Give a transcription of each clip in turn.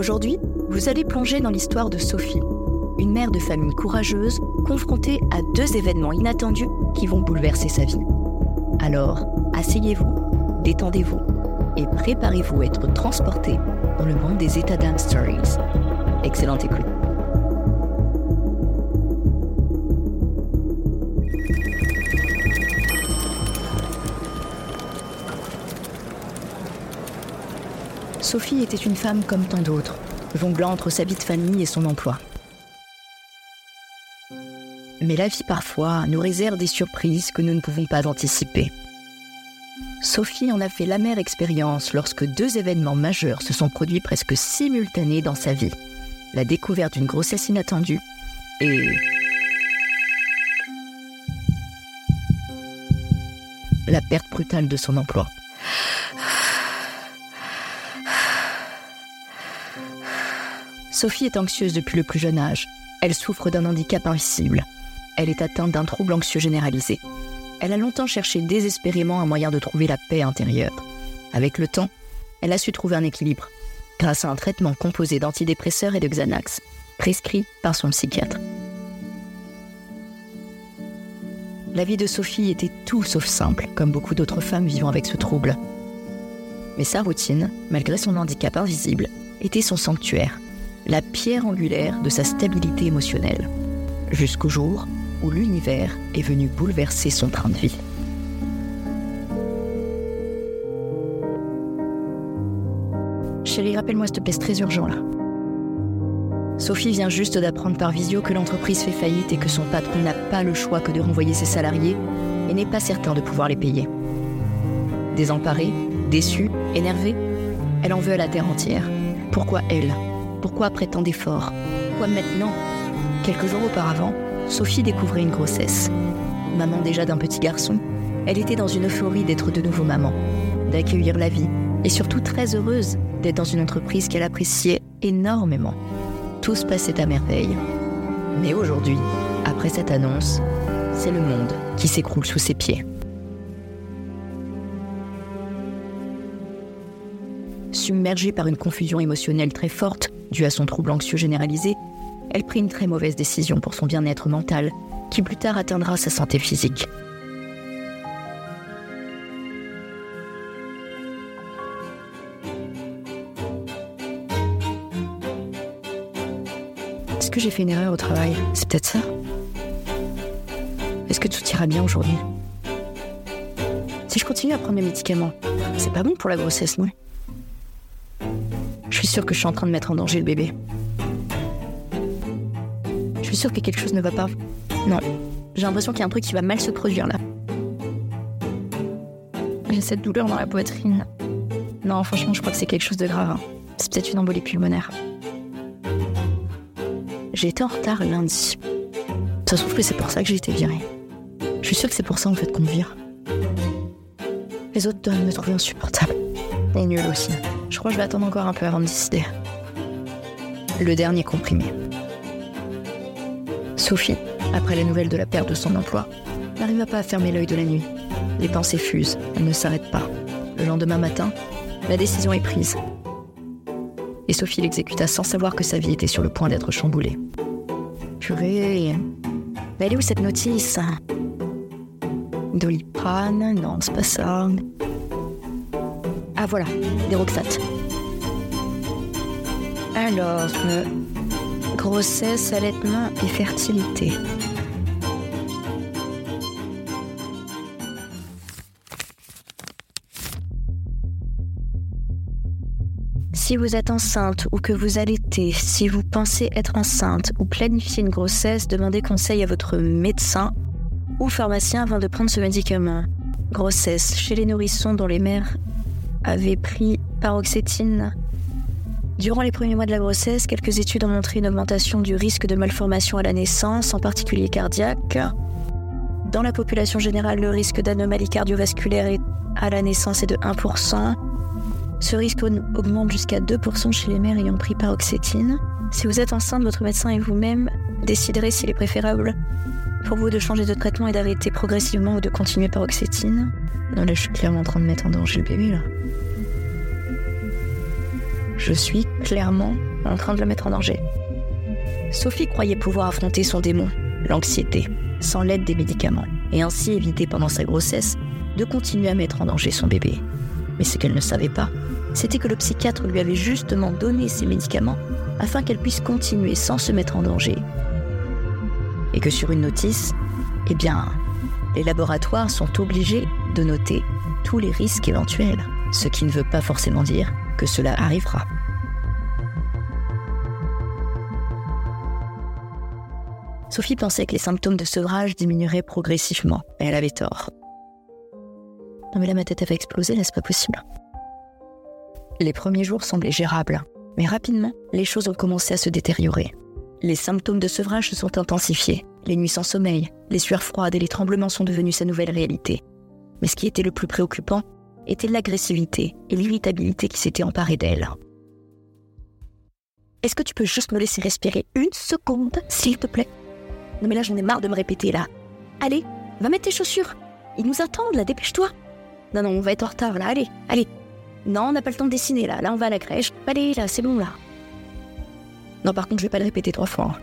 Aujourd'hui, vous allez plonger dans l'histoire de Sophie, une mère de famille courageuse confrontée à deux événements inattendus qui vont bouleverser sa vie. Alors, asseyez-vous, détendez-vous et préparez-vous à être transporté dans le monde des états d'âme stories. Excellente écoute. Sophie était une femme comme tant d'autres, jonglant entre sa vie de famille et son emploi. Mais la vie parfois nous réserve des surprises que nous ne pouvons pas anticiper. Sophie en a fait l'amère expérience lorsque deux événements majeurs se sont produits presque simultanés dans sa vie. La découverte d'une grossesse inattendue et la perte brutale de son emploi. Sophie est anxieuse depuis le plus jeune âge. Elle souffre d'un handicap invisible. Elle est atteinte d'un trouble anxieux généralisé. Elle a longtemps cherché désespérément un moyen de trouver la paix intérieure. Avec le temps, elle a su trouver un équilibre grâce à un traitement composé d'antidépresseurs et de Xanax, prescrit par son psychiatre. La vie de Sophie était tout sauf simple, comme beaucoup d'autres femmes vivant avec ce trouble. Mais sa routine, malgré son handicap invisible, était son sanctuaire, la pierre angulaire de sa stabilité émotionnelle, jusqu'au jour où l'univers est venu bouleverser son train de vie. Chérie, rappelle-moi s'il te très urgent là. Sophie vient juste d'apprendre par visio que l'entreprise fait faillite et que son patron n'a pas le choix que de renvoyer ses salariés et n'est pas certain de pouvoir les payer. Désemparée, déçue, énervée, elle en veut à la terre entière. Pourquoi elle? Pourquoi après tant d'efforts Pourquoi maintenant? Quelques jours auparavant, Sophie découvrait une grossesse. Maman déjà d'un petit garçon, elle était dans une euphorie d'être de nouveau maman, d'accueillir la vie, et surtout très heureuse d'être dans une entreprise qu'elle appréciait énormément. Tout se passait à merveille. Mais aujourd'hui, après cette annonce, c'est le monde qui s'écroule sous ses pieds. Submergée par une confusion émotionnelle très forte, due à son trouble anxieux généralisé, elle prit une très mauvaise décision pour son bien-être mental, qui plus tard atteindra sa santé physique. Est-ce que j'ai fait une erreur au travail? C'est peut-être ça? Est-ce que tout ira bien aujourd'hui? Si je continue à prendre mes médicaments, c'est pas bon pour la grossesse, non suis sûre que je suis en train de mettre en danger le bébé. Je suis sûre que quelque chose ne va pas. Non. J'ai l'impression qu'il y a un truc qui va mal se produire là. J'ai cette douleur dans la poitrine. Non, franchement, je crois que c'est quelque chose de grave. Hein. C'est peut-être une embolie pulmonaire. J'ai été en retard lundi. Ça se trouve que c'est pour ça que j'ai été virée. Je suis sûre que c'est pour ça en fait qu'on me vire. Les autres doivent me trouver insupportable. Et nul aussi. Je crois que je vais attendre encore un peu avant de décider. Le dernier comprimé. Sophie, après la nouvelle de la perte de son emploi, n'arriva pas à fermer l'œil de la nuit. Les pensées fusent, elles ne s'arrêtent pas. Le lendemain matin, la décision est prise. Et Sophie l'exécuta sans savoir que sa vie était sur le point d'être chamboulée. Purée. Mais elle est où cette notice? Doliprane? Non, c'est pas ça. Ah voilà, des Roxates. Alors, euh, grossesse, allaitement et fertilité. Si vous êtes enceinte ou que vous allaitez, si vous pensez être enceinte ou planifiez une grossesse, demandez conseil à votre médecin ou pharmacien avant de prendre ce médicament. Grossesse chez les nourrissons dont les mères avait pris paroxétine. Durant les premiers mois de la grossesse, quelques études ont montré une augmentation du risque de malformation à la naissance, en particulier cardiaque. Dans la population générale, le risque d'anomalie cardiovasculaire à la naissance est de 1%. Ce risque augmente jusqu'à 2% chez les mères ayant pris paroxétine. Si vous êtes enceinte, votre médecin et vous-même déciderez s'il est préférable pour vous de changer de traitement et d'arrêter progressivement ou de continuer paroxétine. Non, là, je suis clairement en train de mettre en danger le bébé, là. Je suis clairement en train de le mettre en danger. Sophie croyait pouvoir affronter son démon, l'anxiété, sans l'aide des médicaments, et ainsi éviter pendant sa grossesse de continuer à mettre en danger son bébé. Mais ce qu'elle ne savait pas, c'était que le psychiatre lui avait justement donné ces médicaments afin qu'elle puisse continuer sans se mettre en danger. Et que sur une notice, eh bien, les laboratoires sont obligés de noter tous les risques éventuels, ce qui ne veut pas forcément dire que cela arrivera. Sophie pensait que les symptômes de sevrage diminueraient progressivement, et elle avait tort. Non mais là ma tête avait explosé, là c'est pas possible? Les premiers jours semblaient gérables, mais rapidement, les choses ont commencé à se détériorer. Les symptômes de sevrage se sont intensifiés, les nuits sans sommeil, les sueurs froides et les tremblements sont devenus sa nouvelle réalité. Mais ce qui était le plus préoccupant était l'agressivité et l'irritabilité qui s'étaient emparées d'elle. Est-ce que tu peux juste me laisser respirer une seconde, s'il te plaît? Non mais là j'en ai marre de me répéter là. Allez, va mettre tes chaussures. Ils nous attendent là, dépêche-toi. Non, non, on va être en retard là, allez, allez. Non, on n'a pas le temps de dessiner là, là on va à la crèche. Allez, là, c'est bon là. Non, par contre, je vais pas le répéter trois fois. Hein.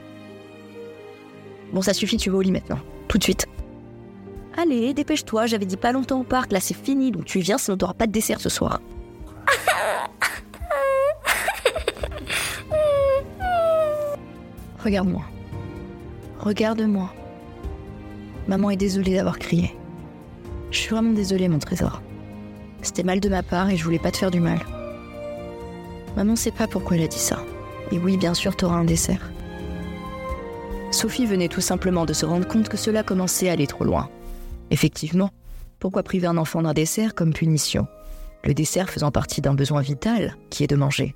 Bon, ça suffit, tu vas au lit maintenant. Tout de suite. Allez, dépêche-toi, j'avais dit pas longtemps au parc, là c'est fini, donc tu viens, sinon t'auras pas de dessert ce soir. Regarde-moi. Regarde-moi. Maman est désolée d'avoir crié. Je suis vraiment désolée, mon trésor. C'était mal de ma part et je voulais pas te faire du mal. Maman sait pas pourquoi elle a dit ça. Et oui, bien sûr, t'auras un dessert. Sophie venait tout simplement de se rendre compte que cela commençait à aller trop loin. Effectivement, pourquoi priver un enfant d'un dessert comme punition? Le dessert faisant partie d'un besoin vital, qui est de manger.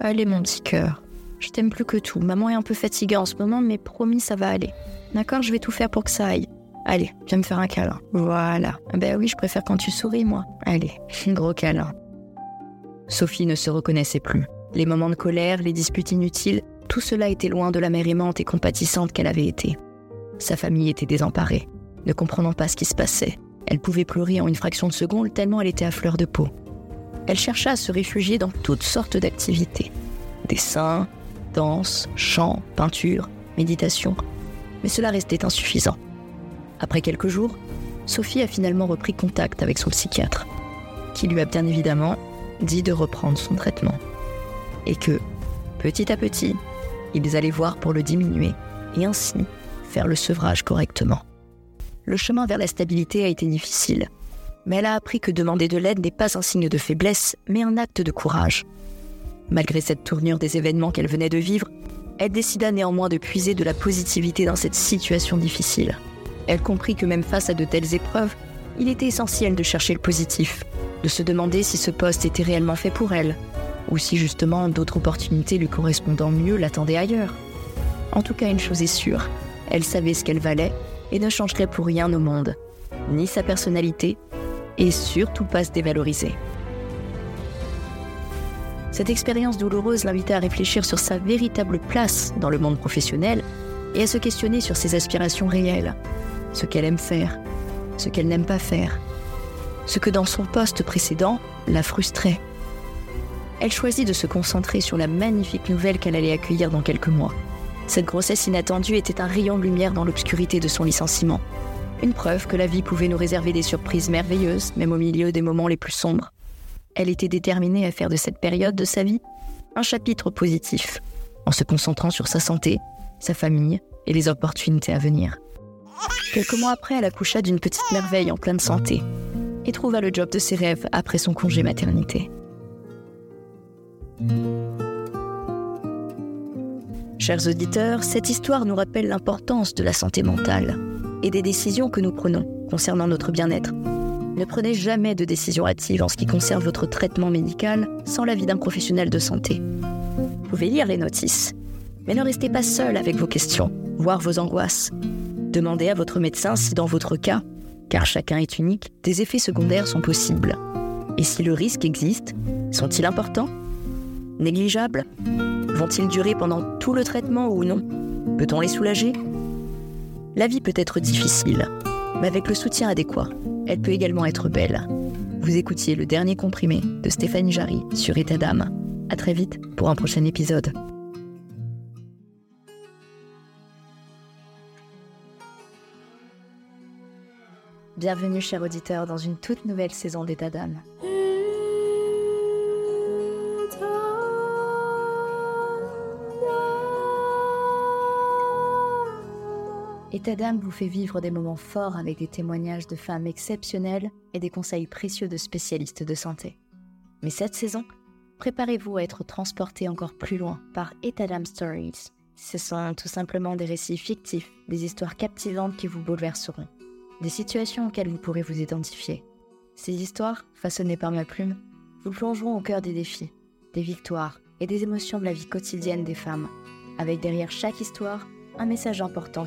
Allez mon petit cœur, je t'aime plus que tout. Maman est un peu fatiguée en ce moment, mais promis, ça va aller. D'accord, je vais tout faire pour que ça aille. Allez, viens me faire un câlin. Voilà. Ben oui, je préfère quand tu souris, moi. Allez, gros câlin. Sophie ne se reconnaissait plus. Les moments de colère, les disputes inutiles, tout cela était loin de la mère aimante et compatissante qu'elle avait été. Sa famille était désemparée, ne comprenant pas ce qui se passait. Elle pouvait pleurer en une fraction de seconde tellement elle était à fleur de peau. Elle chercha à se réfugier dans toutes sortes d'activités. Dessin, danse, chant, peinture, méditation. Mais cela restait insuffisant. Après quelques jours, Sophie a finalement repris contact avec son psychiatre, qui lui a bien évidemment dit de reprendre son traitement. Et que, petit à petit, ils allaient voir pour le diminuer et ainsi faire le sevrage correctement. Le chemin vers la stabilité a été difficile, mais elle a appris que demander de l'aide n'est pas un signe de faiblesse, mais un acte de courage. Malgré cette tournure des événements qu'elle venait de vivre, elle décida néanmoins de puiser de la positivité dans cette situation difficile. Elle comprit que même face à de telles épreuves, il était essentiel de chercher le positif, de se demander si ce poste était réellement fait pour elle, ou si justement d'autres opportunités lui correspondant mieux l'attendaient ailleurs. En tout cas, une chose est sûre, elle savait ce qu'elle valait et ne changerait pour rien au monde, ni sa personnalité, et surtout pas se dévaloriser. Cette expérience douloureuse l'invitait à réfléchir sur sa véritable place dans le monde professionnel et à se questionner sur ses aspirations réelles, ce qu'elle aime faire, ce qu'elle n'aime pas faire, ce que dans son poste précédent la frustrait elle choisit de se concentrer sur la magnifique nouvelle qu'elle allait accueillir dans quelques mois. Cette grossesse inattendue était un rayon de lumière dans l'obscurité de son licenciement. Une preuve que la vie pouvait nous réserver des surprises merveilleuses, même au milieu des moments les plus sombres. Elle était déterminée à faire de cette période de sa vie un chapitre positif, en se concentrant sur sa santé, sa famille et les opportunités à venir. Quelques mois après, elle accoucha d'une petite merveille en pleine santé et trouva le job de ses rêves après son congé maternité. Chers auditeurs, cette histoire nous rappelle l'importance de la santé mentale et des décisions que nous prenons concernant notre bien-être. Ne prenez jamais de décision hâtive en ce qui concerne votre traitement médical sans l'avis d'un professionnel de santé. Vous pouvez lire les notices, mais ne restez pas seul avec vos questions, voire vos angoisses. Demandez à votre médecin si dans votre cas, car chacun est unique, des effets secondaires sont possibles. Et si le risque existe, sont-ils importants? Négligeables? Vont-ils durer pendant tout le traitement ou non? Peut-on les soulager? La vie peut être difficile, mais avec le soutien adéquat, elle peut également être belle. Vous écoutiez le dernier comprimé de Stéphanie Jarry sur État d'âme. À très vite pour un prochain épisode. Bienvenue, chers auditeurs, dans une toute nouvelle saison d'État d'âme. État vous fait vivre des moments forts avec des témoignages de femmes exceptionnelles et des conseils précieux de spécialistes de santé. Mais cette saison, préparez-vous à être transporté encore plus loin par État Stories. Ce sont tout simplement des récits fictifs, des histoires captivantes qui vous bouleverseront des situations auxquelles vous pourrez vous identifier. Ces histoires, façonnées par ma plume, vous plongeront au cœur des défis, des victoires et des émotions de la vie quotidienne des femmes, avec derrière chaque histoire un message important.